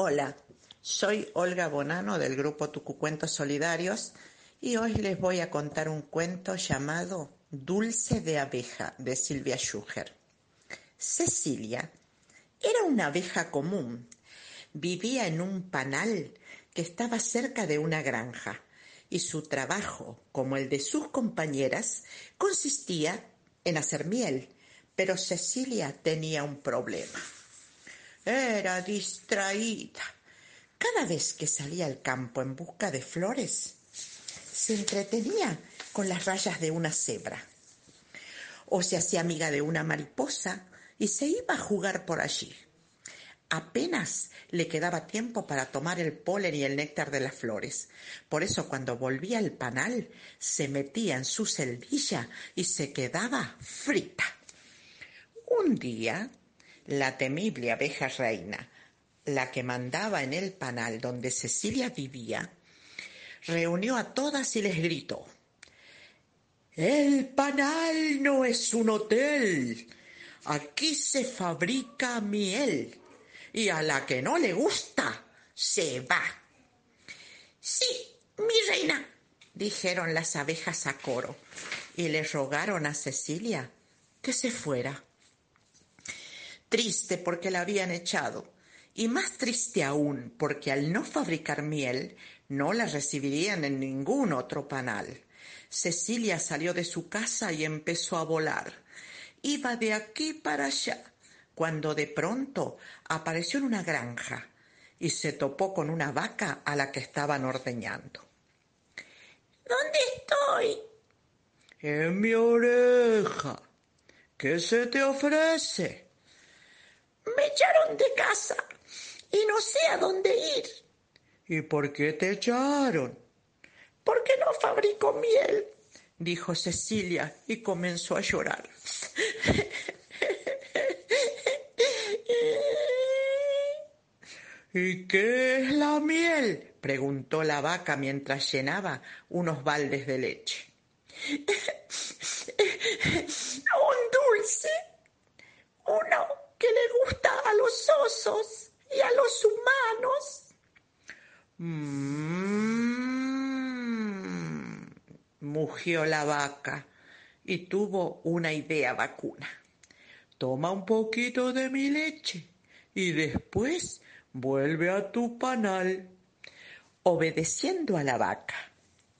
Hola, soy Olga Bonano del grupo Tucucuentos Solidarios y hoy les voy a contar un cuento llamado Dulce de abeja de Silvia Schuher. Cecilia era una abeja común. Vivía en un panal que estaba cerca de una granja y su trabajo, como el de sus compañeras, consistía en hacer miel. Pero Cecilia tenía un problema. Era distraída. Cada vez que salía al campo en busca de flores, se entretenía con las rayas de una cebra. O se hacía amiga de una mariposa y se iba a jugar por allí. Apenas le quedaba tiempo para tomar el polen y el néctar de las flores. Por eso cuando volvía al panal se metía en su celdilla y se quedaba frita. Un día la temible abeja reina, la que mandaba en el panal donde Cecilia vivía, reunió a todas y les gritó, El panal no es un hotel, aquí se fabrica miel y a la que no le gusta se va. Sí, mi reina, dijeron las abejas a coro y le rogaron a Cecilia que se fuera triste porque la habían echado, y más triste aún porque al no fabricar miel no la recibirían en ningún otro panal. Cecilia salió de su casa y empezó a volar. Iba de aquí para allá, cuando de pronto apareció en una granja y se topó con una vaca a la que estaban ordeñando. ¿Dónde estoy? En mi oreja. ¿Qué se te ofrece? Echaron de casa y no sé a dónde ir. ¿Y por qué te echaron? Porque no fabrico miel, dijo Cecilia y comenzó a llorar. ¿Y qué es la miel? preguntó la vaca mientras llenaba unos baldes de leche. Un dulce. Uno que le gusta a los osos y a los humanos. Mmm, mugió la vaca y tuvo una idea vacuna. Toma un poquito de mi leche y después vuelve a tu panal. Obedeciendo a la vaca,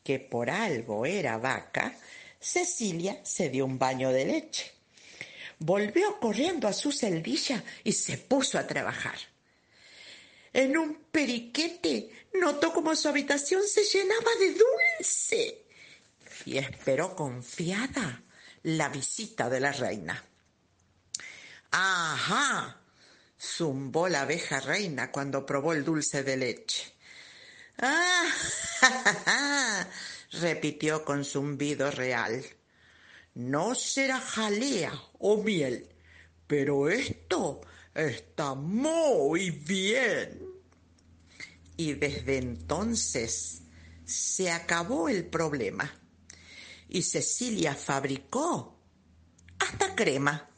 que por algo era vaca, Cecilia se dio un baño de leche volvió corriendo a su celdilla y se puso a trabajar. En un periquete notó como su habitación se llenaba de dulce y esperó confiada la visita de la reina. ¡Ajá! zumbó la abeja reina cuando probó el dulce de leche. ¡Ah! repitió con zumbido real. No será jalea o miel, pero esto está muy bien. Y desde entonces se acabó el problema y Cecilia fabricó hasta crema.